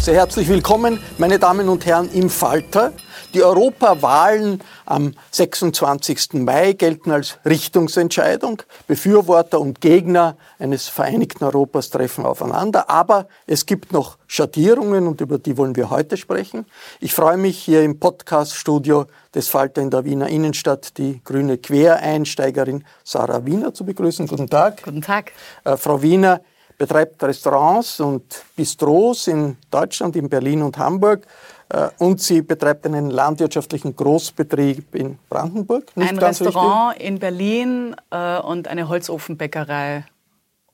Sehr herzlich willkommen, meine Damen und Herren, im Falter. Die Europawahlen am 26. Mai gelten als Richtungsentscheidung. Befürworter und Gegner eines vereinigten Europas treffen aufeinander. Aber es gibt noch Schattierungen und über die wollen wir heute sprechen. Ich freue mich hier im Podcaststudio des Falter in der Wiener Innenstadt die grüne Quereinsteigerin Sarah Wiener zu begrüßen. Guten Tag. Guten Tag. Äh, Frau Wiener betreibt Restaurants und Bistros in Deutschland, in Berlin und Hamburg. Äh, und sie betreibt einen landwirtschaftlichen Großbetrieb in Brandenburg. Nicht Ein Restaurant richtig? in Berlin äh, und eine Holzofenbäckerei.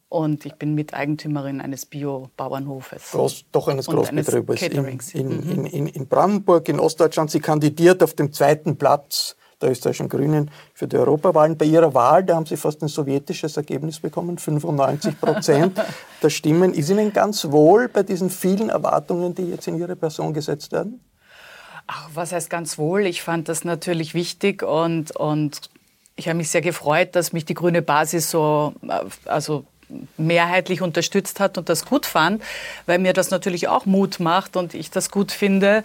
Und ich bin Miteigentümerin eines Bio-Bauernhofes. Groß, doch eines Großbetriebes in, in, mhm. in, in, Brandenburg, in Ostdeutschland. Sie kandidiert auf dem zweiten Platz der österreichischen Grünen für die Europawahlen. Bei ihrer Wahl, da haben sie fast ein sowjetisches Ergebnis bekommen, 95 Prozent der Stimmen. Ist Ihnen ganz wohl bei diesen vielen Erwartungen, die jetzt in Ihre Person gesetzt werden? Ach, was heißt ganz wohl? Ich fand das natürlich wichtig und, und ich habe mich sehr gefreut, dass mich die grüne Basis so äh, also mehrheitlich unterstützt hat und das gut fand, weil mir das natürlich auch Mut macht und ich das gut finde.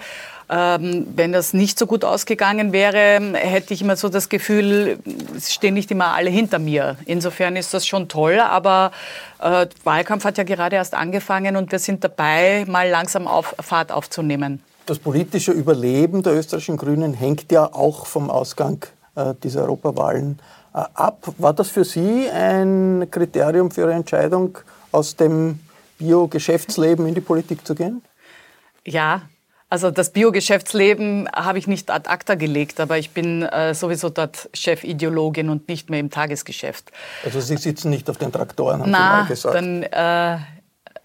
Ähm, wenn das nicht so gut ausgegangen wäre, hätte ich immer so das Gefühl, es stehen nicht immer alle hinter mir. Insofern ist das schon toll, aber äh, Wahlkampf hat ja gerade erst angefangen und wir sind dabei, mal langsam auf Fahrt aufzunehmen. Das politische Überleben der österreichischen Grünen hängt ja auch vom Ausgang äh, dieser Europawahlen äh, ab. War das für Sie ein Kriterium für Ihre Entscheidung, aus dem Bio-Geschäftsleben in die Politik zu gehen? Ja, also das Biogeschäftsleben habe ich nicht ad acta gelegt, aber ich bin äh, sowieso dort Chefideologin und nicht mehr im Tagesgeschäft. Also Sie sitzen nicht auf den Traktoren, haben na, Sie mal gesagt. Dann, äh,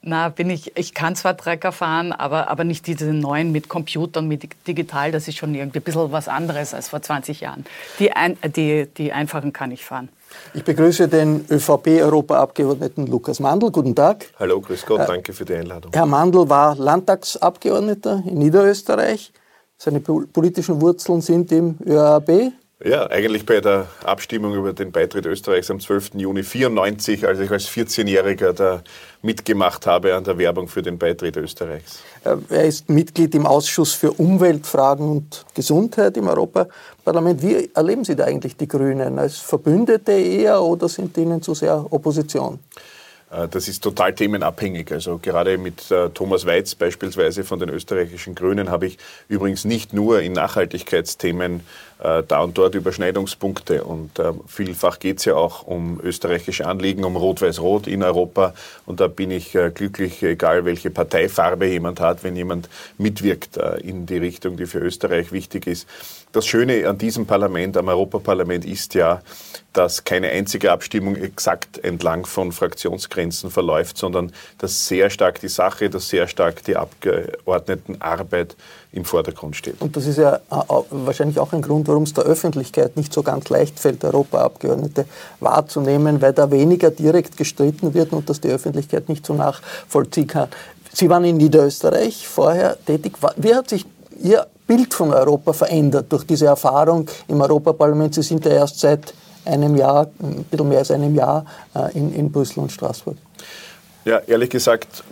na, bin ich, ich kann zwar Trecker fahren, aber, aber nicht diese neuen mit Computern, mit digital, das ist schon irgendwie ein bisschen was anderes als vor 20 Jahren. Die, ein, die, die einfachen kann ich fahren. Ich begrüße den ÖVP-Europaabgeordneten Lukas Mandl. Guten Tag. Hallo, grüß Gott, danke für die Einladung. Herr Mandl war Landtagsabgeordneter in Niederösterreich. Seine politischen Wurzeln sind im ÖAB. Ja, eigentlich bei der Abstimmung über den Beitritt Österreichs am 12. Juni 1994, als ich als 14-Jähriger da mitgemacht habe an der Werbung für den Beitritt Österreichs. Äh, er ist Mitglied im Ausschuss für Umweltfragen und Gesundheit im Europaparlament. Wie erleben Sie da eigentlich die Grünen? Als Verbündete eher oder sind Ihnen zu sehr Opposition? Äh, das ist total themenabhängig. Also gerade mit äh, Thomas Weiz beispielsweise von den österreichischen Grünen habe ich übrigens nicht nur in Nachhaltigkeitsthemen äh, da und dort Überschneidungspunkte. Und vielfach geht es ja auch um österreichische Anliegen, um Rot-Weiß-Rot in Europa. Und da bin ich glücklich, egal welche Parteifarbe jemand hat, wenn jemand mitwirkt in die Richtung, die für Österreich wichtig ist. Das Schöne an diesem Parlament, am Europaparlament, ist ja, dass keine einzige Abstimmung exakt entlang von Fraktionsgrenzen verläuft, sondern dass sehr stark die Sache, dass sehr stark die Abgeordnetenarbeit im Vordergrund steht. Und das ist ja wahrscheinlich auch ein Grund, warum es der Öffentlichkeit nicht so ganz leicht fällt, Europaabgeordnete wahrzunehmen, weil da weniger direkt gestritten wird und dass die Öffentlichkeit nicht so nachvollziehen kann. Sie waren in Niederösterreich vorher tätig. Wie hat sich Ihr Bild von Europa verändert durch diese Erfahrung im Europaparlament? Sie sind ja erst seit einem Jahr, ein bisschen mehr als einem Jahr äh, in, in Brüssel und Straßburg? Ja, ehrlich gesagt,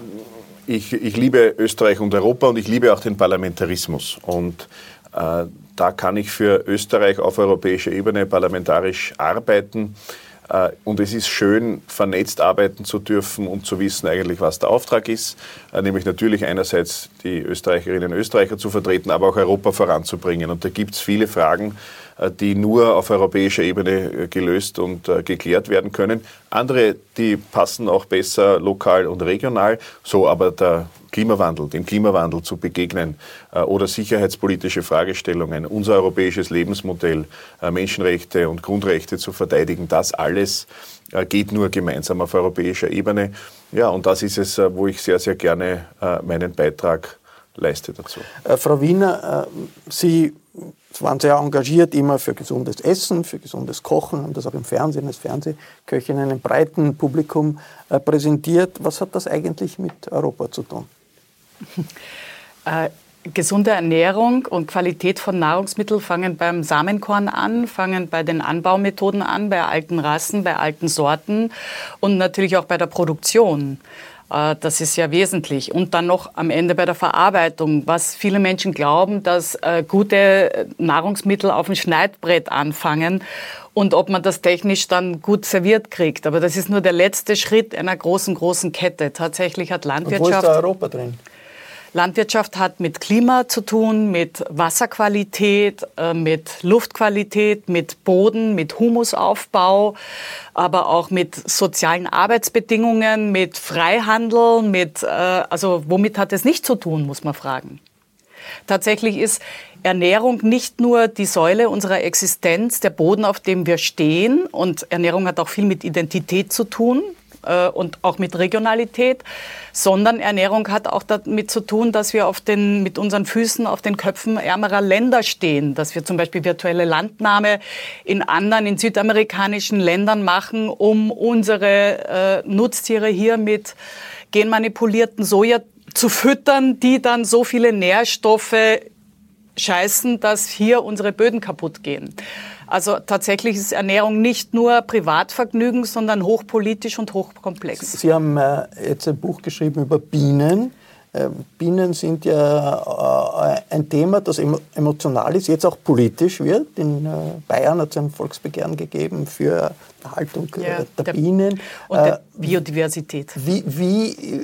ich, ich liebe Österreich und Europa und ich liebe auch den Parlamentarismus. Und äh, da kann ich für Österreich auf europäischer Ebene parlamentarisch arbeiten. Äh, und es ist schön, vernetzt arbeiten zu dürfen und zu wissen eigentlich, was der Auftrag ist. Äh, nämlich natürlich einerseits die Österreicherinnen und Österreicher zu vertreten, aber auch Europa voranzubringen. Und da gibt es viele Fragen, äh, die nur auf europäischer Ebene gelöst und geklärt werden können. Andere, die passen auch besser lokal und regional. So aber der Klimawandel, dem Klimawandel zu begegnen äh, oder sicherheitspolitische Fragestellungen, unser europäisches Lebensmodell, äh, Menschenrechte und Grundrechte zu verteidigen, das alles äh, geht nur gemeinsam auf europäischer Ebene. Ja, und das ist es, wo ich sehr, sehr gerne meinen Beitrag leiste dazu. Frau Wiener, Sie waren sehr engagiert immer für gesundes Essen, für gesundes Kochen, haben das auch im Fernsehen als Fernsehköchin einem breiten Publikum präsentiert. Was hat das eigentlich mit Europa zu tun? Äh, gesunde Ernährung und Qualität von Nahrungsmitteln fangen beim Samenkorn an, fangen bei den Anbaumethoden an, bei alten Rassen, bei alten Sorten und natürlich auch bei der Produktion. Äh, das ist ja wesentlich. Und dann noch am Ende bei der Verarbeitung, was viele Menschen glauben, dass äh, gute Nahrungsmittel auf dem Schneidbrett anfangen und ob man das technisch dann gut serviert kriegt. Aber das ist nur der letzte Schritt einer großen, großen Kette. Tatsächlich hat Landwirtschaft. Und wo ist da Europa drin? Landwirtschaft hat mit Klima zu tun, mit Wasserqualität, äh, mit Luftqualität, mit Boden, mit Humusaufbau, aber auch mit sozialen Arbeitsbedingungen, mit Freihandel, mit, äh, also womit hat es nicht zu tun, muss man fragen. Tatsächlich ist Ernährung nicht nur die Säule unserer Existenz, der Boden, auf dem wir stehen. Und Ernährung hat auch viel mit Identität zu tun äh, und auch mit Regionalität, sondern Ernährung hat auch damit zu tun, dass wir auf den, mit unseren Füßen auf den Köpfen ärmerer Länder stehen, dass wir zum Beispiel virtuelle Landnahme in anderen, in südamerikanischen Ländern machen, um unsere äh, Nutztiere hier mit genmanipulierten Soja zu füttern, die dann so viele Nährstoffe scheißen, dass hier unsere Böden kaputt gehen. Also tatsächlich ist Ernährung nicht nur Privatvergnügen, sondern hochpolitisch und hochkomplex. Sie haben äh, jetzt ein Buch geschrieben über Bienen. Äh, Bienen sind ja äh, ein Thema, das emotional ist, jetzt auch politisch wird. In Bayern hat es ein Volksbegehren gegeben für die Haltung ja, der, der, Bienen. Und der Biodiversität. Wie, wie,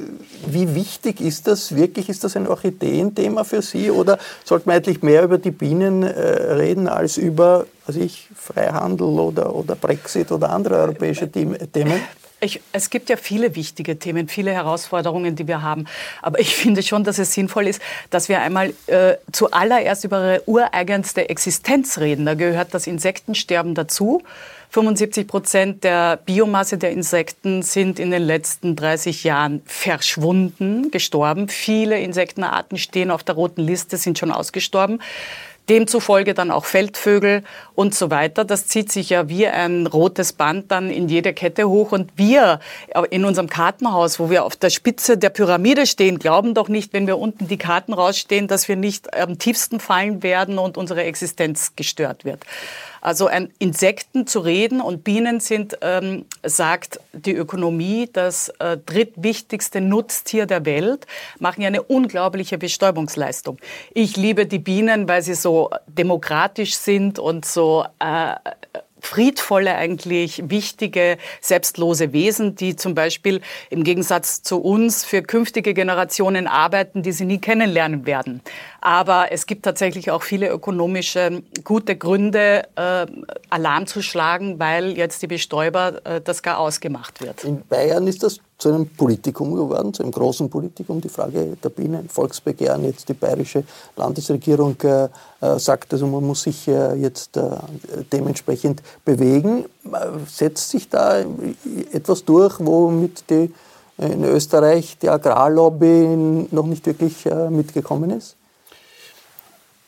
wie wichtig ist das wirklich? Ist das ein Orchideenthema für Sie oder sollte man eigentlich mehr über die Bienen reden als über was ich, Freihandel oder, oder Brexit oder andere europäische Themen? Ich, es gibt ja viele wichtige Themen, viele Herausforderungen, die wir haben. Aber ich finde schon, dass es sinnvoll ist, dass wir einmal äh, zuallererst über ihre ureigenste Existenz reden. Da gehört das Insektensterben dazu. 75 Prozent der Biomasse der Insekten sind in den letzten 30 Jahren verschwunden, gestorben. Viele Insektenarten stehen auf der roten Liste, sind schon ausgestorben demzufolge dann auch Feldvögel und so weiter. Das zieht sich ja wie ein rotes Band dann in jede Kette hoch. Und wir in unserem Kartenhaus, wo wir auf der Spitze der Pyramide stehen, glauben doch nicht, wenn wir unten die Karten rausstehen, dass wir nicht am tiefsten fallen werden und unsere Existenz gestört wird. Also ein Insekten zu reden und Bienen sind, ähm, sagt die Ökonomie, das äh, drittwichtigste Nutztier der Welt, machen ja eine unglaubliche Bestäubungsleistung. Ich liebe die Bienen, weil sie so demokratisch sind und so äh, friedvolle, eigentlich wichtige, selbstlose Wesen, die zum Beispiel im Gegensatz zu uns für künftige Generationen arbeiten, die sie nie kennenlernen werden. Aber es gibt tatsächlich auch viele ökonomische gute Gründe, äh, Alarm zu schlagen, weil jetzt die Bestäuber äh, das gar ausgemacht wird. In Bayern ist das zu einem Politikum geworden, zu einem großen Politikum, die Frage der Bienen, Volksbegehren. Jetzt die bayerische Landesregierung äh, äh sagt, also man muss sich äh, jetzt äh, dementsprechend bewegen. Setzt sich da etwas durch, womit die, in Österreich die Agrarlobby noch nicht wirklich äh, mitgekommen ist?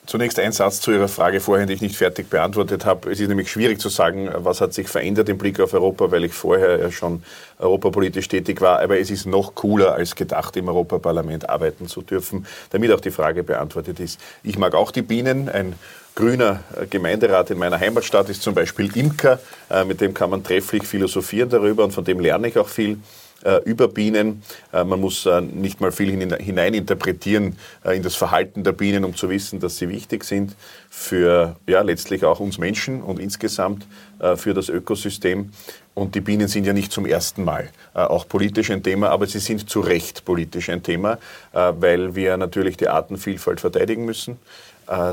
Zunächst ein Satz zu Ihrer Frage vorhin, die ich nicht fertig beantwortet habe. Es ist nämlich schwierig zu sagen, was hat sich verändert im Blick auf Europa, weil ich vorher ja schon europapolitisch tätig war. Aber es ist noch cooler als gedacht, im Europaparlament arbeiten zu dürfen, damit auch die Frage beantwortet ist. Ich mag auch die Bienen. Ein grüner Gemeinderat in meiner Heimatstadt ist zum Beispiel Imker. Äh, mit dem kann man trefflich philosophieren darüber und von dem lerne ich auch viel. Äh, über Bienen. Äh, man muss äh, nicht mal viel hineininterpretieren in das Verhalten der Bienen, um zu wissen, dass sie wichtig sind für ja, letztlich auch uns Menschen und insgesamt für das Ökosystem. Und die Bienen sind ja nicht zum ersten Mal auch politisch ein Thema, aber sie sind zu Recht politisch ein Thema, weil wir natürlich die Artenvielfalt verteidigen müssen.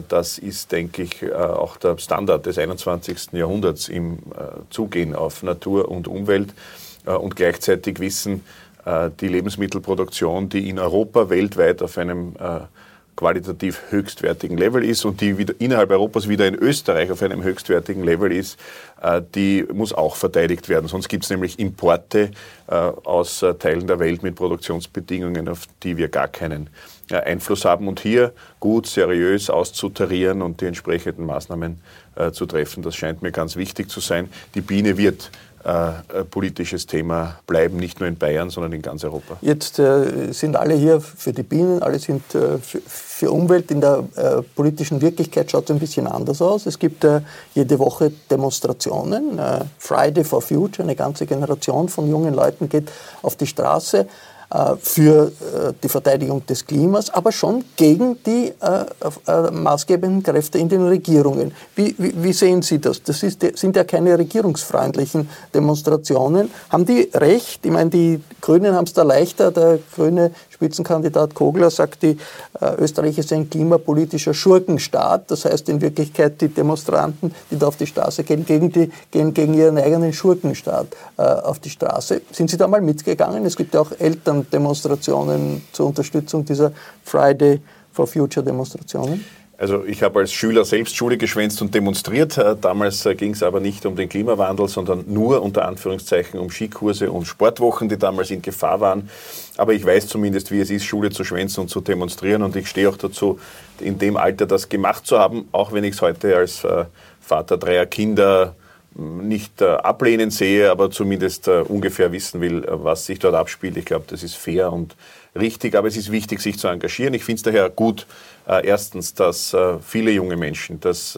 Das ist, denke ich, auch der Standard des 21. Jahrhunderts im Zugehen auf Natur und Umwelt. Äh, und gleichzeitig wissen, äh, die Lebensmittelproduktion, die in Europa weltweit auf einem äh, qualitativ höchstwertigen Level ist und die innerhalb Europas wieder in Österreich auf einem höchstwertigen Level ist, die muss auch verteidigt werden. Sonst gibt es nämlich Importe aus Teilen der Welt mit Produktionsbedingungen, auf die wir gar keinen Einfluss haben. Und hier gut, seriös auszutarieren und die entsprechenden Maßnahmen zu treffen, das scheint mir ganz wichtig zu sein. Die Biene wird äh, politisches Thema bleiben, nicht nur in Bayern, sondern in ganz Europa. Jetzt äh, sind alle hier für die Bienen, alle sind äh, für, für, Umwelt. In der äh, politischen Wirklichkeit schaut es ein bisschen anders aus. Es gibt äh, jede Woche Demonstrationen. Friday for Future, eine ganze Generation von jungen Leuten geht auf die Straße. Äh, für äh, die Verteidigung des Klimas, aber schon gegen die äh, maßgebenden Kräfte in den Regierungen. Wie, sehen Sie das? Das sind ja keine regierungsfreundlichen Demonstrationen. Haben die recht? Ich meine, die Grünen haben es da leichter. Der grüne Spitzenkandidat Kogler sagt, die, Österreich ist ein klimapolitischer Schurkenstaat. Das heißt in Wirklichkeit, die Demonstranten, die da auf die Straße gehen, gegen, die, gehen gegen ihren eigenen Schurkenstaat auf die Straße. Sind Sie da mal mitgegangen? Es gibt ja auch Eltern, Demonstrationen zur Unterstützung dieser Friday for Future Demonstrationen? Also ich habe als Schüler selbst Schule geschwänzt und demonstriert. Äh, damals äh, ging es aber nicht um den Klimawandel, sondern nur unter Anführungszeichen um Skikurse und Sportwochen, die damals in Gefahr waren. Aber ich weiß zumindest, wie es ist, Schule zu schwänzen und zu demonstrieren. Und ich stehe auch dazu, in dem Alter das gemacht zu haben, auch wenn ich es heute als äh, Vater dreier Kinder nicht äh, ablehnen sehe, aber zumindest äh, ungefähr wissen will, äh, was sich dort abspielt. Ich glaube, das ist fair und richtig, aber es ist wichtig, sich zu engagieren. Ich finde es daher gut, erstens, dass viele junge Menschen das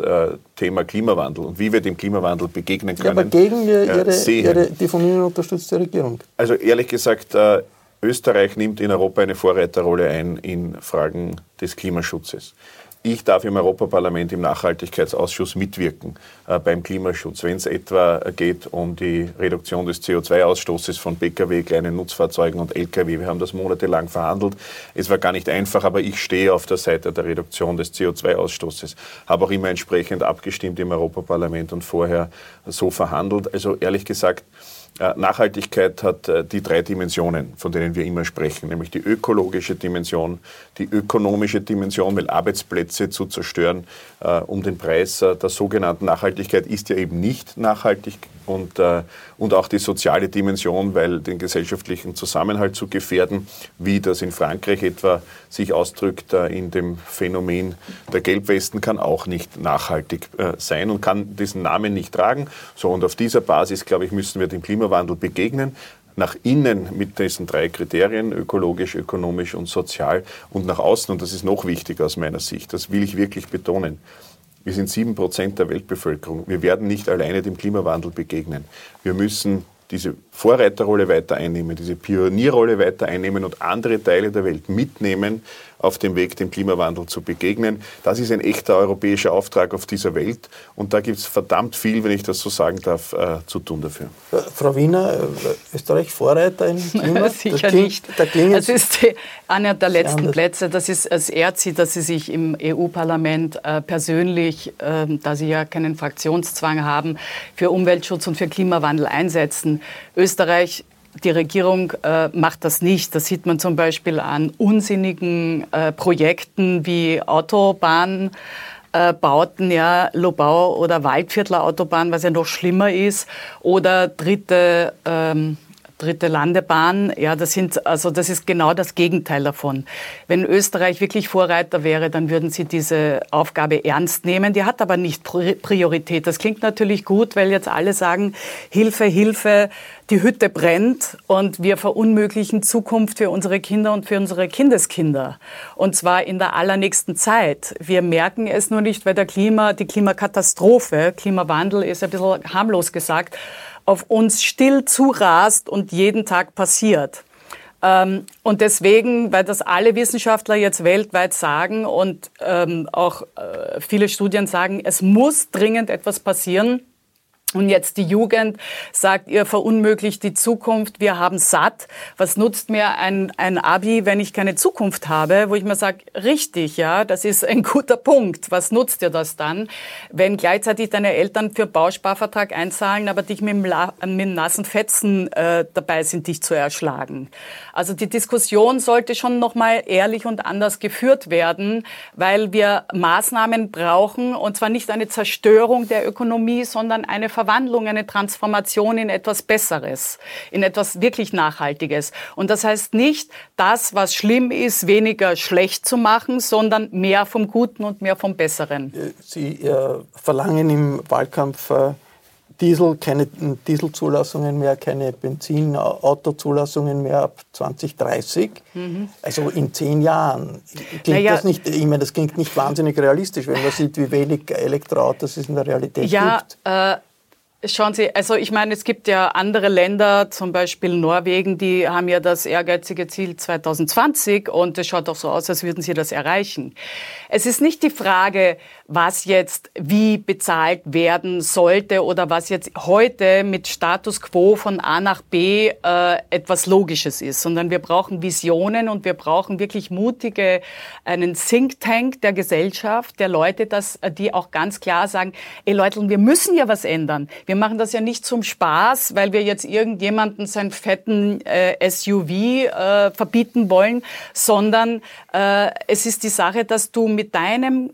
Thema Klimawandel und wie wir dem Klimawandel begegnen können. Ja, aber gegen ihre, ihre, die von Ihnen unterstützte Regierung. Also ehrlich gesagt, Österreich nimmt in Europa eine Vorreiterrolle ein in Fragen des Klimaschutzes. Ich darf im Europaparlament im Nachhaltigkeitsausschuss mitwirken äh, beim Klimaschutz, wenn es etwa geht um die Reduktion des CO2-Ausstoßes von Pkw, kleinen Nutzfahrzeugen und Lkw. Wir haben das monatelang verhandelt. Es war gar nicht einfach, aber ich stehe auf der Seite der Reduktion des CO2-Ausstoßes. Habe auch immer entsprechend abgestimmt im Europaparlament und vorher so verhandelt. Also ehrlich gesagt, Nachhaltigkeit hat äh, die drei Dimensionen, von denen wir immer sprechen, nämlich die ökologische Dimension, die ökonomische Dimension, weil Arbeitsplätze zu zerstören äh, um den Preis der sogenannten Nachhaltigkeit ist ja eben nicht nachhaltig und, und auch die soziale Dimension, weil den gesellschaftlichen Zusammenhalt zu gefährden, wie das in Frankreich etwa sich ausdrückt in dem Phänomen der Gelbwesten, kann auch nicht nachhaltig sein und kann diesen Namen nicht tragen. So, und auf dieser Basis, glaube ich, müssen wir dem Klima Klimawandel begegnen, nach innen mit diesen drei Kriterien, ökologisch, ökonomisch und sozial, und nach außen, und das ist noch wichtiger aus meiner Sicht, das will ich wirklich betonen. Wir sind sieben Prozent der Weltbevölkerung. Wir werden nicht alleine dem Klimawandel begegnen. Wir müssen diese Vorreiterrolle weiter einnehmen, diese Pionierrolle weiter einnehmen und andere Teile der Welt mitnehmen auf dem Weg, dem Klimawandel zu begegnen. Das ist ein echter europäischer Auftrag auf dieser Welt und da gibt es verdammt viel, wenn ich das so sagen darf, äh, zu tun dafür. Äh, Frau Wiener, äh, Österreich Vorreiter im Klima? Sicher klingt, nicht. Da das ist die, einer der letzten anders. Plätze. Das ist, es ehrt Sie, dass Sie sich im EU-Parlament äh, persönlich, äh, da Sie ja keinen Fraktionszwang haben, für Umweltschutz und für Klimawandel einsetzen. Österreich die Regierung äh, macht das nicht. Das sieht man zum Beispiel an unsinnigen äh, Projekten wie Autobahnbauten, Äh, ja, Lobau oder Waldviertler Autobahn, was ja noch schlimmer ist, oder dritte ähm, dritte Landebahn. Ja, das sind, also das ist genau das Gegenteil davon. Wenn Österreich wirklich Vorreiter wäre, dann würden sie diese Aufgabe ernst nehmen. Die hat aber nicht Priorität. Das klingt natürlich gut, weil jetzt alle sagen, Hilfe, Hilfe, die Hütte brennt und wir verunmöglichen Zukunft für unsere Kinder und für unsere Kindeskinder. Und zwar in der allernächsten Zeit. Wir merken es nur nicht, weil der Klima, die Klimakatastrophe, Klimawandel ist ein bisschen harmlos gesagt, auf uns still zurast und jeden Tag passiert. Ähm, und deswegen, weil das alle Wissenschaftler jetzt weltweit sagen und ähm, auch äh, viele Studien sagen, es muss dringend etwas passieren, und jetzt die Jugend sagt, ihr verunmöglicht die Zukunft, wir haben satt. Was nutzt mir ein, ein Abi, wenn ich keine Zukunft habe? Wo ich mir sage, richtig, ja, das ist ein guter Punkt. Was nutzt dir das dann, wenn gleichzeitig deine Eltern für Bausparvertrag einzahlen, aber dich mit dem, mit dem nassen Fetzen äh, dabei sind, dich zu erschlagen? Also die Diskussion sollte schon nochmal ehrlich und anders geführt werden, weil wir Maßnahmen brauchen, und zwar nicht eine Zerstörung der Ökonomie, sondern eine Verwandlung, eine Transformation in etwas Besseres, in etwas wirklich Nachhaltiges. Und das heißt nicht, das, was schlimm ist, weniger schlecht zu machen, sondern mehr vom Guten und mehr vom Besseren. Sie äh, verlangen im Wahlkampf äh, Diesel, keine Dieselzulassungen mehr, keine Benzinautozulassungen mehr ab 2030. Mhm. Also in zehn Jahren. Klingt naja, das nicht, ich meine, das klingt nicht wahnsinnig realistisch, wenn man sieht, wie wenig Elektroautos es in der Realität ja, gibt. Äh, Schauen Sie, also ich meine, es gibt ja andere Länder, zum Beispiel Norwegen, die haben ja das ehrgeizige Ziel 2020 und es schaut auch so aus, als würden sie das erreichen. Es ist nicht die Frage, was jetzt wie bezahlt werden sollte oder was jetzt heute mit Status quo von A nach B äh, etwas Logisches ist, sondern wir brauchen Visionen und wir brauchen wirklich mutige, einen Think Tank der Gesellschaft, der Leute, dass, die auch ganz klar sagen, ey Leute, wir müssen ja was ändern. Wir machen das ja nicht zum Spaß, weil wir jetzt irgendjemanden seinen fetten äh, SUV äh, verbieten wollen, sondern äh, es ist die Sache, dass du mit deinem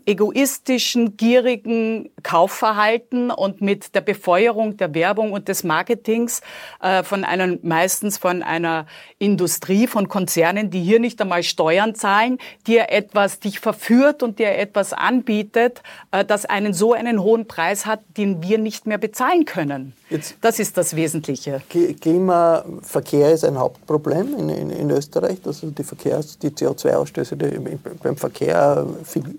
egoistischen, gierigen Kaufverhalten und mit der Befeuerung der Werbung und des Marketings äh, von einer, meistens von einer Industrie, von Konzernen, die hier nicht einmal Steuern zahlen, dir etwas dich verführt und dir etwas anbietet, äh, das einen so einen hohen Preis hat, den wir nicht mehr bezahlen können. Jetzt das ist das Wesentliche. Klimaverkehr ist ein Hauptproblem in, in, in Österreich. Also die, Verkehrs-, die CO2-Ausstöße beim Verkehr viel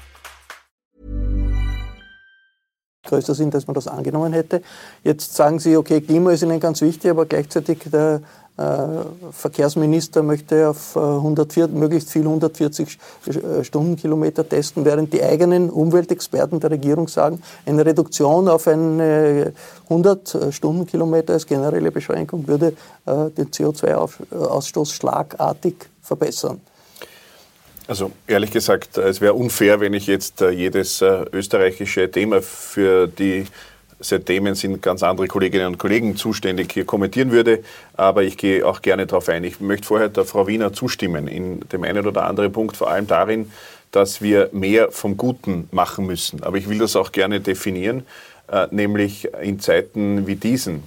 Größer sind, als man das angenommen hätte. Jetzt sagen Sie, okay, Klima ist Ihnen ganz wichtig, aber gleichzeitig der Äh, Verkehrsminister möchte auf 140, äh, möglichst viel 140 äh, Stundenkilometer testen, während die eigenen Umweltexperten der Regierung sagen, eine Reduktion auf eine 100 Stundenkilometer als generelle Beschränkung würde den CO2-Ausstoß schlagartig verbessern. Also ehrlich gesagt, es wäre unfair, wenn ich jetzt jedes österreichische Thema für die Themen sind ganz andere Kolleginnen und Kollegen zuständig, hier kommentieren würde. Aber ich gehe auch gerne darauf ein. Ich möchte vorher der Frau Wiener zustimmen in dem einen oder anderen Punkt, vor allem darin, dass wir mehr vom Guten machen müssen. Aber ich will das auch gerne definieren, äh, nämlich in Zeiten wie diesen.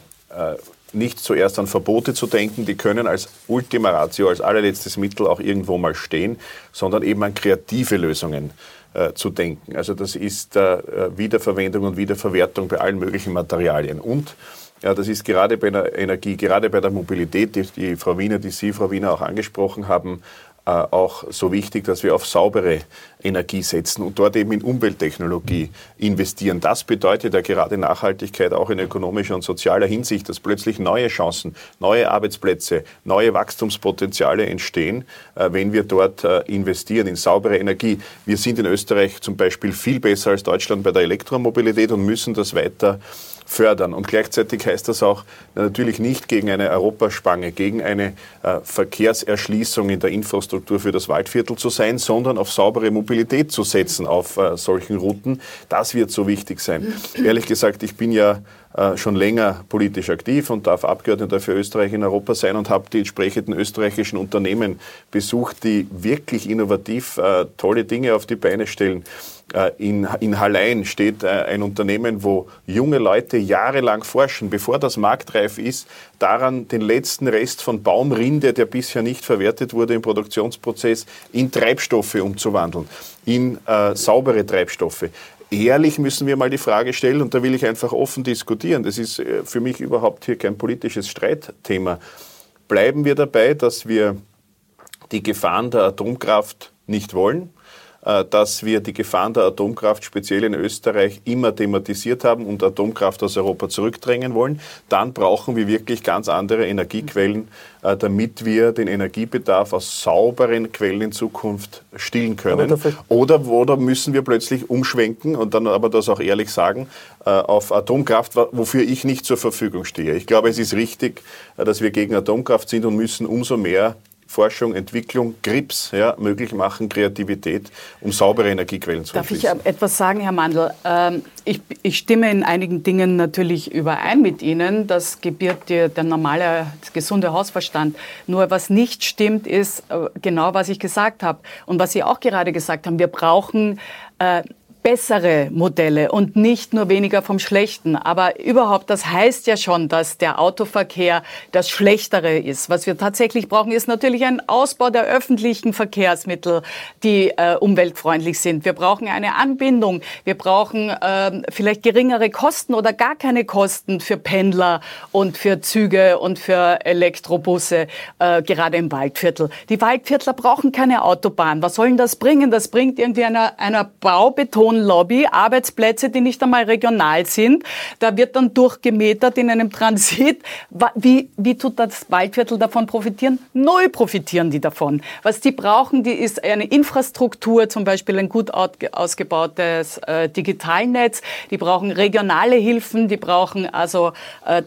Äh, nicht zuerst an Verbote zu denken, die können als Ultima Ratio, als allerletztes Mittel auch irgendwo mal stehen, sondern eben an kreative Lösungen äh, zu denken. Also das ist äh, Wiederverwendung und Wiederverwertung bei allen möglichen Materialien. Und ja, das ist gerade bei der Energie, gerade bei der Mobilität, die, Frau Wiener, die Sie, Frau Wiener, auch angesprochen haben, äh, auch so wichtig, dass wir auf saubere Energie setzen und dort eben in Umwelttechnologie investieren. Das bedeutet ja gerade Nachhaltigkeit auch in ökonomischer und sozialer Hinsicht, dass plötzlich neue Chancen, neue Arbeitsplätze, neue Wachstumspotenziale entstehen, äh, wenn wir dort äh, investieren in saubere Energie. Wir sind in Österreich zum Beispiel viel besser als Deutschland bei der Elektromobilität und müssen das weiter fördern. Und gleichzeitig heißt das auch natürlich nicht gegen eine Europaspange, gegen eine äh, Verkehrserschließung in der Infrastruktur für das Waldviertel zu sein, sondern auf saubere Mobilität zu setzen auf äh, solchen Routen. Das wird so wichtig sein. Ehrlich gesagt, ich bin ja äh, schon länger politisch aktiv und darf Abgeordneter für Österreich in Europa sein und habe die entsprechenden österreichischen Unternehmen besucht, die wirklich innovativ äh, tolle Dinge auf die Beine stellen. Äh, in, in Hallein steht äh, ein Unternehmen, wo junge Leute jahrelang forschen, bevor das marktreif ist, daran den letzten Rest von Baumrinde, der bisher nicht verwertet wurde im Produktionsprozess, in Treibstoffe umzuwandeln, in äh, saubere Treibstoffe ehrlich müssen wir mal die Frage stellen, und da will ich einfach offen diskutieren. Das ist äh, für mich überhaupt hier kein politisches Streitthema. Bleiben wir dabei, dass wir die Gefahren der Atomkraft nicht wollen? Äh, dass wir die Gefahren der Atomkraft speziell in Österreich immer thematisiert haben und Atomkraft aus Europa zurückdrängen wollen, dann brauchen wir wirklich ganz andere Energiequellen, äh, damit wir den Energiebedarf aus sauberen Quellen in Zukunft stillen können. Oder, oder müssen wir plötzlich umschwenken und dann aber das auch ehrlich sagen, äh, auf Atomkraft, wofür ich nicht zur Verfügung stehe. Ich glaube, es ist richtig, dass wir gegen Atomkraft sind und müssen umso mehr Forschung, Entwicklung, Grips ja, möglich machen, Kreativität, um saubere Energiequellen zu Darf ich etwas sagen, Herr Mandl? Ähm, ich, ich, stimme in einigen Dingen natürlich überein mit Ihnen. Das gebiert der, der normale, gesunde Hausverstand. Nur was nicht stimmt, ist äh, genau, was ich gesagt habe und was Sie auch gerade gesagt haben. Wir brauchen äh, bessere Modelle und nicht nur weniger vom Schlechten. Aber überhaupt, das heißt ja schon, dass der Autoverkehr das Schlechtere ist. Was wir tatsächlich brauchen, ist natürlich ein Ausbau der öffentlichen Verkehrsmittel, die äh, umweltfreundlich sind. Wir brauchen eine Anbindung. Wir brauchen äh, vielleicht geringere Kosten oder gar keine Kosten für Pendler und für Züge und für Elektrobusse, äh, gerade im Waldviertel. Die Waldviertler brauchen keine Autobahn. Was soll denn das bringen? Das bringt irgendwie einer, einer Baubeton Wohnlobby, Arbeitsplätze, die nicht einmal regional sind. Da wird dann durchgemetert in einem Transit. Wie, wie tut das Waldviertel davon profitieren? Null profitieren die davon. Was die brauchen, die ist eine Infrastruktur, zum Beispiel ein gut ausgebautes äh, Digitalnetz. Die brauchen regionale Hilfen, die brauchen also äh,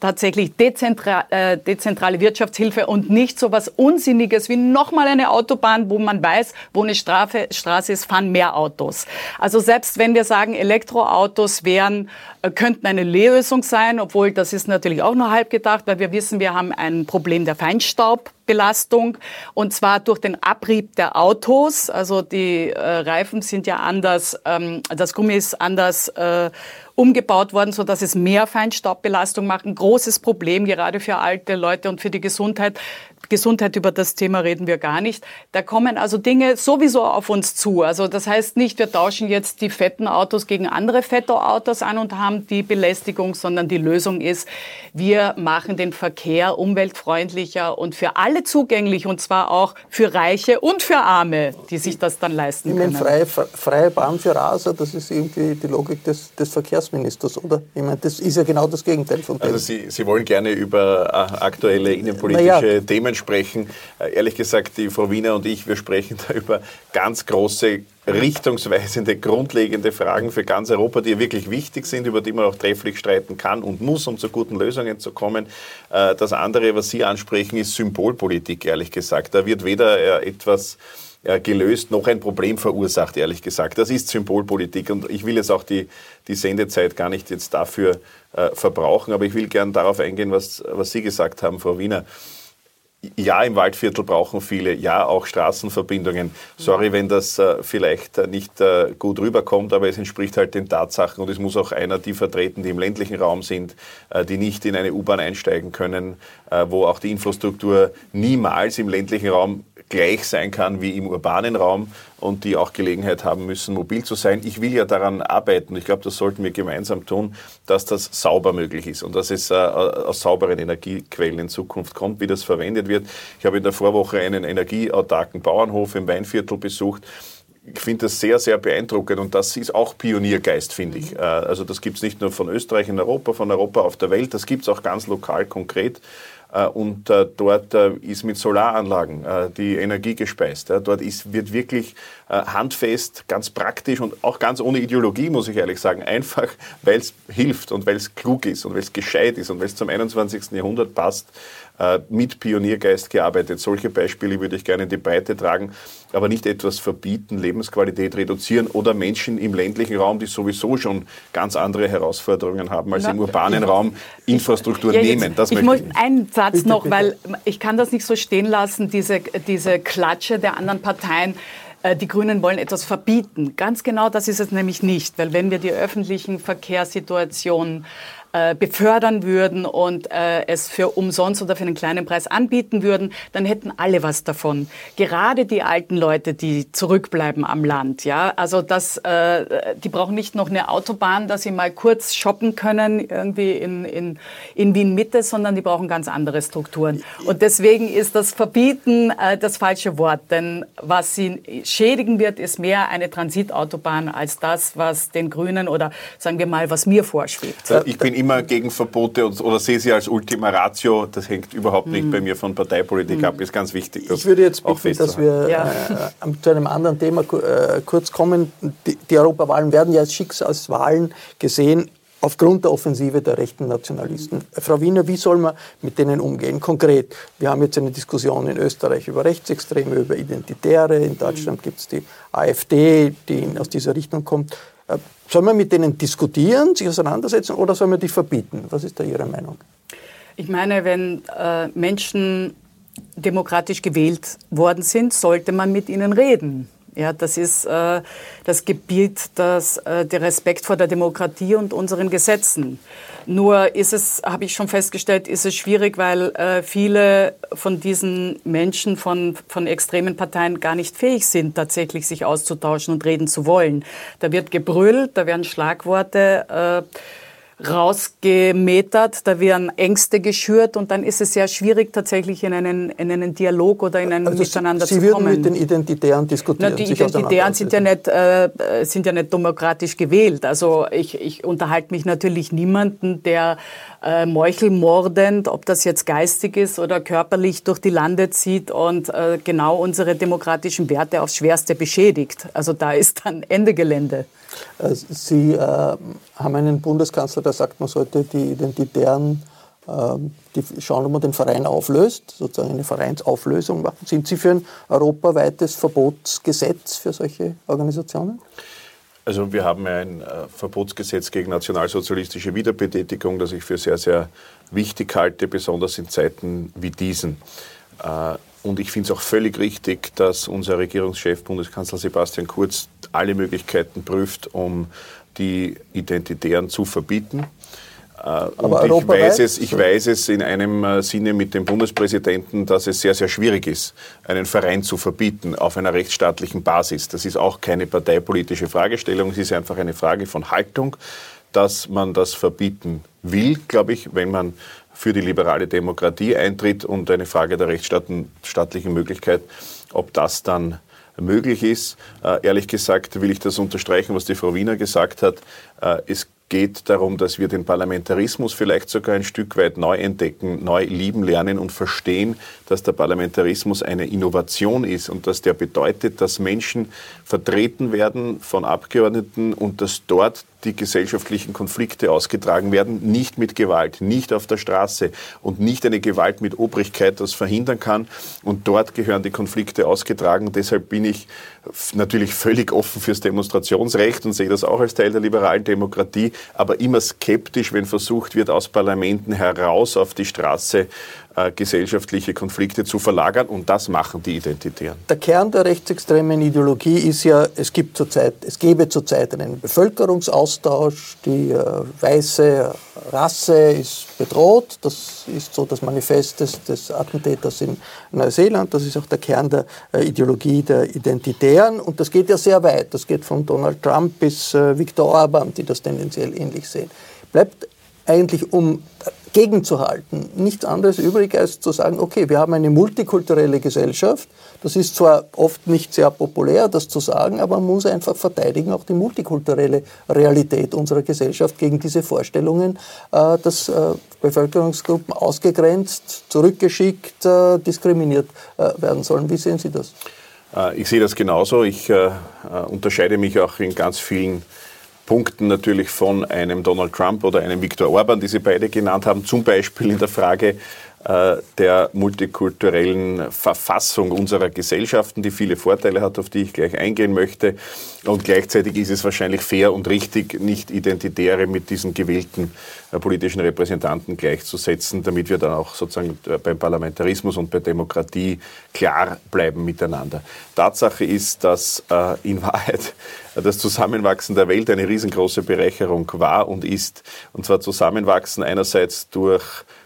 tatsächlich dezentra äh, dezentrale Wirtschaftshilfe und nicht so was Unsinniges wie nochmal eine Autobahn, wo man weiß, wo eine Strafe, Straße ist, fahren mehr Autos. Also also selbst wenn wir sagen, Elektroautos wären, äh, könnten eine Lösung sein, obwohl das ist natürlich auch nur halb gedacht, weil wir wissen, wir haben ein Problem der Feinstaubbelastung und zwar durch den Abrieb der Autos. Also die äh, Reifen sind ja anders, ähm, das Gummi ist anders äh, umgebaut worden, so dass es mehr Feinstaubbelastung macht. Ein großes Problem gerade für alte Leute und für die Gesundheit. Gesundheit, über das Thema reden wir gar nicht. Da kommen also Dinge sowieso auf uns zu. Also das heißt nicht, wir tauschen jetzt die fetten Autos gegen andere fette Autos an und haben die Belästigung, sondern die Lösung ist, wir machen den Verkehr umweltfreundlicher und für alle zugänglich und zwar auch für Reiche und für Arme, die sich das dann leisten können. Ich meine, freie, freie Bahn für Raser, das ist irgendwie die Logik des, des Verkehrsministers, oder? Ich meine, das ist ja genau das Gegenteil von dem. Also Sie, Sie wollen gerne über äh, aktuelle innenpolitische ja. Themen sprechen. Äh, ehrlich gesagt, die Frau Wiener und ich, wir sprechen da über ganz große richtungsweisende, grundlegende Fragen für ganz Europa, die wirklich wichtig sind, über die man auch trefflich streiten kann und muss, um zu guten Lösungen zu kommen. Äh, das andere, was Sie ansprechen, ist Symbolpolitik, ehrlich gesagt. Da wird weder äh, etwas gelöst, noch ein Problem verursacht, ehrlich gesagt. Das ist Symbolpolitik und ich will jetzt auch die, die Sendezeit gar nicht jetzt dafür äh, verbrauchen, aber ich will gern darauf eingehen, was, was Sie gesagt haben, Frau Wiener ja, im Waldviertel brauchen viele, ja, auch Straßenverbindungen. Sorry, wenn das äh, vielleicht äh, nicht äh, gut rüberkommt, aber es entspricht halt den Tatsachen und es muss auch einer die vertreten, die im ländlichen Raum sind, äh, die nicht in eine U-Bahn einsteigen können, äh, wo auch die Infrastruktur niemals im ländlichen Raum gleich sein kann wie im urbanen Raum und die auch Gelegenheit haben müssen, mobil zu sein. Ich will ja daran arbeiten, ich glaube, das sollten wir gemeinsam tun, dass das sauber möglich ist und dass es äh, aus sauberen Energiequellen in Zukunft kommt, wie das verwendet wird. Ich habe in der Vorwoche einen energieautarken Bauernhof im Weinviertel besucht ich finde das sehr, sehr beeindruckend und das ist auch Pioniergeist, finde ich. Äh, also das gibt es nicht nur von Österreich in Europa, von Europa auf der Welt, das gibt es auch ganz lokal konkret. Äh, und äh, dort äh, ist mit Solaranlagen die Energie gespeist. Dort ist, wird wirklich handfest, ganz praktisch und auch ganz ohne Ideologie, muss ich ehrlich sagen, einfach, weil es hilft und weil es klug ist und weil es gescheit ist und weil es zum 21. Jahrhundert passt, mit Pioniergeist gearbeitet. Solche Beispiele würde ich gerne in die Breite tragen, aber nicht etwas verbieten, Lebensqualität reduzieren oder Menschen im ländlichen Raum, die sowieso schon ganz andere Herausforderungen haben als Na, im urbanen ich, Raum, Infrastruktur ja, nehmen. Das ich möchte einen Satz bitte, noch, bitte. weil ich kann das nicht so stehen lassen, diese, diese Klatsche der anderen Parteien äh, die Grünen wollen etwas verbieten. Ganz genau das ist es nämlich nicht, weil wenn wir die öffentlichen Verkehrssituationen äh, befördern würden und äh, es für umsonst oder für einen kleinen Preis anbieten würden, dann hätten alle was davon. Gerade die alten Leute, die zurückbleiben am Land, ja, also das, äh, die brauchen nicht noch eine Autobahn, dass sie mal kurz shoppen können irgendwie in, in, in Wien Mitte, sondern die brauchen ganz andere Strukturen. Und deswegen ist das Verbieten äh, das falsche Wort, denn was sie schädigen wird, ist mehr eine Transitautobahn als das, was den Grünen oder sagen wir mal, was mir vorschwebt. Ich bin immer gegen Verbote oder sehe sie als Ultima Ratio. Das hängt überhaupt nicht mhm. bei mir von Parteipolitik mhm. ab. Ist ganz wichtig. Ich würde jetzt bitten, dass wir ja. äh, zu einem anderen Thema äh, kurz kommen. Die, die Europawahlen werden ja als Schicksalswahlen gesehen aufgrund der Offensive der rechten Nationalisten. Frau Wiener, wie soll man mit denen umgehen? Konkret, wir haben jetzt eine Diskussion in Österreich über Rechtsextreme, über Identitäre. In Deutschland mhm. gibt es die AfD, die aus dieser Richtung kommt. Äh, soll man mit denen diskutieren, sich auseinandersetzen oder soll man die verbieten? Was ist da Ihre Meinung? Ich meine, wenn äh, Menschen demokratisch gewählt worden sind, sollte man mit ihnen reden. Ja, das ist äh, das Gebiet das, äh, der Respekt vor der Demokratie und unseren Gesetzen. Nur ist es, habe ich schon festgestellt, ist es schwierig, weil äh, viele von diesen Menschen von, von extremen Parteien gar nicht fähig sind, tatsächlich sich auszutauschen und reden zu wollen. Da wird gebrüllt, da werden Schlagworte äh, rausgemetert, da werden Ängste geschürt und dann ist es sehr schwierig, tatsächlich in einen, in einen Dialog oder in ein also Miteinander Sie, Sie zu kommen. Sie würden mit den Identitären diskutieren? Na, die Identitären sind ja, nicht, äh, sind ja nicht demokratisch gewählt. Also ich, ich unterhalte mich natürlich niemanden, der äh, meuchelmordend, ob das jetzt geistig ist oder körperlich durch die Lande zieht und äh, genau unsere demokratischen Werte aufs Schwerste beschädigt. Also da ist dann Ende Gelände. Äh, Sie äh, haben einen Bundeskanzler, der sagt, man sollte die Identitären ähm, die schauen, ob man den Verein auflöst, sozusagen eine Vereinsauflösung machen. Sind Sie für ein europaweites Verbotsgesetz für solche Organisationen? Also wir haben ein äh, Verbotsgesetz gegen nationalsozialistische Wiederbetätigung, das ich für sehr, sehr wichtig halte, besonders in Zeiten wie diesen. Äh, und ich finde es auch völlig richtig, dass unser Regierungschef, Bundeskanzler Sebastian Kurz, alle Möglichkeiten prüft, um die Identitären zu verbieten. Äh, Aber und ich weiß, es, ich weiß es in einem äh, Sinne mit dem Bundespräsidenten, dass es sehr, sehr schwierig ist, einen Verein zu verbieten auf einer rechtsstaatlichen Basis. Das ist auch keine parteipolitische Fragestellung, es ist einfach eine Frage von Haltung, dass man das verbieten will, glaube ich, wenn man für die liberale Demokratie eintritt und eine Frage der rechtsstaatlichen Möglichkeit, ob das dann möglich ist. Äh, ehrlich gesagt will ich das unterstreichen, was die Frau Wiener gesagt hat. Äh, es geht darum, dass wir den Parlamentarismus vielleicht sogar ein Stück weit neu entdecken, neu lieben lernen und verstehen, dass der Parlamentarismus eine Innovation ist und dass der bedeutet, dass Menschen vertreten werden von Abgeordneten und dass dort die gesellschaftlichen Konflikte ausgetragen werden, nicht mit Gewalt, nicht auf der Straße und nicht eine Gewalt mit Obrigkeit das verhindern kann. Und dort gehören die Konflikte ausgetragen. Deshalb bin ich natürlich völlig offen fürs Demonstrationsrecht und sehe das auch als Teil der liberalen Demokratie, aber immer skeptisch, wenn versucht wird, aus Parlamenten heraus auf die Straße äh, gesellschaftliche Konflikte zu verlagern und das machen die Identitären. Der Kern der rechtsextremen Ideologie ist ja, es, gibt zurzeit, es gebe zurzeit einen Bevölkerungsaustausch, die äh, weiße Rasse ist bedroht, das ist so das Manifest des, des Attentäters in Neuseeland, das ist auch der Kern der äh, Ideologie der Identitären und das geht ja sehr weit, das geht von Donald Trump bis äh, Viktor Orban, die das tendenziell ähnlich sehen. Bleibt eigentlich, um gegenzuhalten, nichts anderes übrig, als zu sagen, okay, wir haben eine multikulturelle Gesellschaft. Das ist zwar oft nicht sehr populär, das zu sagen, aber man muss einfach verteidigen, auch die multikulturelle Realität unserer Gesellschaft gegen diese Vorstellungen, äh, dass äh, Bevölkerungsgruppen ausgegrenzt, zurückgeschickt, äh, diskriminiert werden sollen. Wie sehen Sie das? Ich sehe das genauso. Ich unterscheide mich auch in ganz vielen Punkten natürlich von einem Donald Trump oder einem Viktor Orban, die Sie beide genannt haben, zum Beispiel in der Frage der multikulturellen Verfassung unserer Gesellschaften, die viele Vorteile hat, auf die ich gleich eingehen möchte. Und gleichzeitig ist es wahrscheinlich fair und richtig, nicht Identitäre mit diesen gewählten äh, politischen Repräsentanten gleichzusetzen, damit wir dann auch sozusagen äh, beim Parlamentarismus und bei Demokratie klar bleiben miteinander. Tatsache ist, dass in Wahrheit das Zusammenwachsen der Welt eine riesengroße Bereicherung war und ist. Und zwar Zusammenwachsen einerseits durch äh,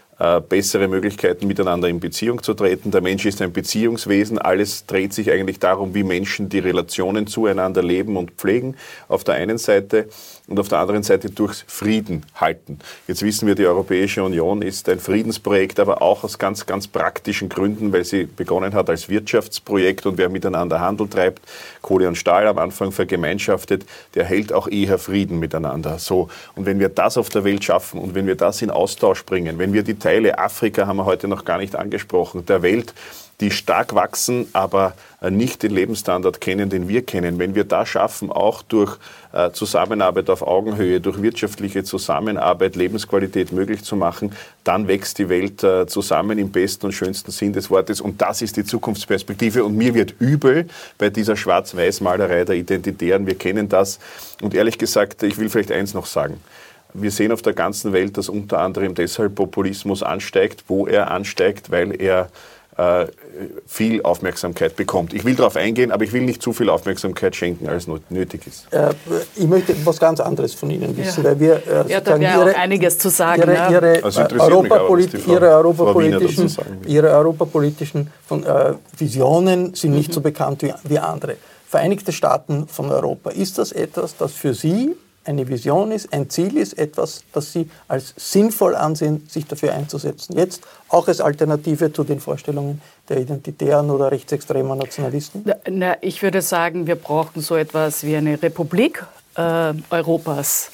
bessere Möglichkeiten, miteinander in Beziehung zu treten. Der Mensch ist ein Beziehungswesen. Alles dreht sich eigentlich darum, wie Menschen die Relationen zueinander leben und pflegen, auf der einen Seite und auf der anderen Seite durchs Frieden halten. Jetzt wissen wir, die Europäische Union ist ein Friedensprojekt, aber auch aus ganz, ganz praktischen Gründen, weil sie begonnen hat als Wirtschaftsprojekt und wer miteinander Handel treibt, Kohle und Stahl am Anfang vergemeinschaftet, der hält auch eher Frieden miteinander. So. Und wenn wir das auf der Welt schaffen und wenn wir das in Austausch bringen, wenn wir die Teile Afrika haben wir heute noch gar nicht angesprochen, der Welt die stark wachsen, aber äh, nicht den Lebensstandard kennen, den wir kennen. Wenn wir das schaffen, auch durch äh, Zusammenarbeit auf Augenhöhe, durch wirtschaftliche Zusammenarbeit Lebensqualität möglich zu machen, dann wächst die Welt äh, zusammen im besten und schönsten Sinn des Wortes. Und das ist die Zukunftsperspektive. Und mir wird übel bei dieser Schwarz-Weiß-Malerei der Identitären. Wir kennen das. Und ehrlich gesagt, ich will vielleicht eins noch sagen. Wir sehen auf der ganzen Welt, dass unter anderem deshalb Populismus ansteigt, wo er ansteigt, weil er viel Aufmerksamkeit bekommt. Ich will darauf eingehen, aber ich will nicht zu viel Aufmerksamkeit schenken, als nötig ist. Äh, ich möchte was ganz anderes von Ihnen wissen, ja. weil wir äh, ja, da wäre auch einiges zu sagen. Ihre, ne? ihre, also Europapolit aber, ihre europapolitischen, ihre europapolitischen von, äh, Visionen sind nicht mhm. so bekannt wie, wie andere. Vereinigte Staaten von Europa. Ist das etwas, das für Sie eine Vision ist, ein Ziel ist, etwas, das Sie als sinnvoll ansehen, sich dafür einzusetzen. Jetzt auch als Alternative zu den Vorstellungen der identitären oder rechtsextremen Nationalisten? Na, ich würde sagen, wir brauchen so etwas wie eine Republik äh, Europas.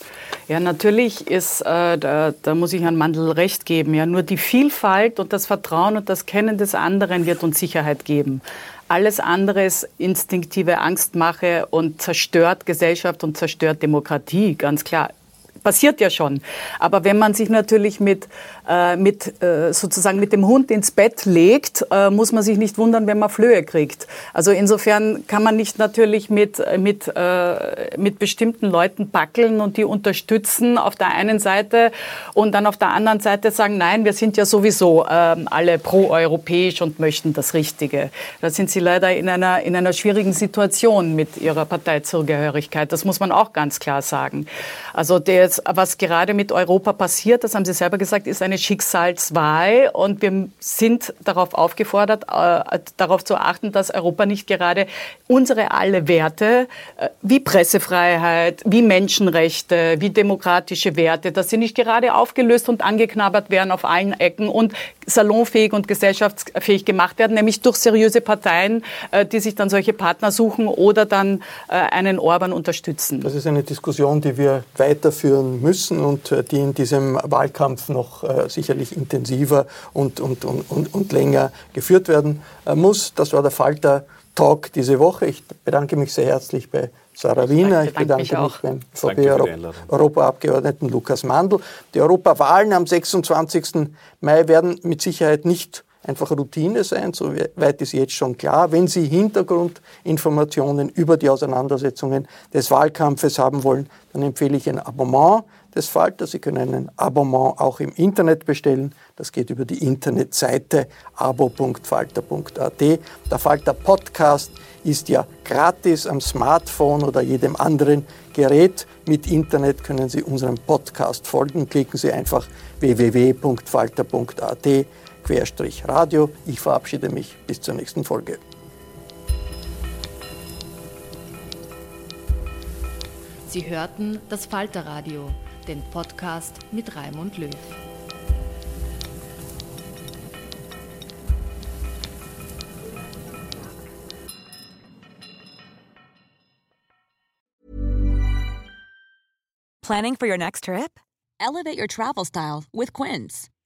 Ja, natürlich ist, äh, da, da, muss ich Herrn Mandel recht geben, ja, nur die Vielfalt und das Vertrauen und das Kennen des anderen wird uns Sicherheit geben. Alles andere ist instinktive Angstmache und zerstört Gesellschaft und zerstört Demokratie, ganz klar passiert ja schon. Aber wenn man sich natürlich mit, äh, mit äh, sozusagen mit dem Hund ins Bett legt, äh, muss man sich nicht wundern, wenn man Flöhe kriegt. Also insofern kann man nicht natürlich mit, mit, äh, mit bestimmten Leuten backeln und die unterstützen auf der einen Seite und dann auf der anderen Seite sagen, nein, wir sind ja sowieso ähm, alle pro-europäisch und möchten das Richtige. Da sind sie leider in einer, in einer schwierigen Situation mit ihrer Parteizugehörigkeit. Das muss man auch ganz klar sagen. Also der was gerade mit Europa passiert, das haben Sie selber gesagt, ist eine Schicksalswahl. Und wir sind darauf aufgefordert, äh, darauf zu achten, dass Europa nicht gerade unsere alle Werte, äh, wie Pressefreiheit, wie Menschenrechte, wie demokratische Werte, dass sie nicht gerade aufgelöst und angeknabbert werden auf allen Ecken und salonfähig und gesellschaftsfähig gemacht werden, nämlich durch seriöse Parteien, äh, die sich dann solche Partner suchen oder dann einen Orban unterstützen. Das ist eine Diskussion, die wir weiterführen führen müssen und äh, die in diesem Wahlkampf noch äh, sicherlich intensiver und, und, und, und, und länger geführt werden äh, muss. Das war der Falter Talk diese Woche. Ich bedanke mich sehr herzlich bei Sarah Wiener. Ich bedanke mich, mich beim VP-Europaabgeordneten Lukas Mandl. Die Europawahlen am 26. Mai werden mit Sicherheit nicht einfach Routine sein, so weit ist jetzt schon klar. Wenn Sie Hintergrundinformationen über die Auseinandersetzungen des Wahlkampfes haben wollen, dann empfehle ich ein Abonnement des Falter. Sie können ein Abonnement auch im Internet bestellen. Das geht über die Internetseite abo.falter.at. Der Falter Podcast ist ja gratis am Smartphone oder jedem anderen Gerät. Mit Internet können Sie unserem Podcast folgen. Klicken Sie einfach www.falter.at Radio. Ich verabschiede mich bis zur nächsten Folge. Sie hörten das Falterradio, den Podcast mit Raimund Löw. Planning for your next trip? Elevate your travel style with Quince.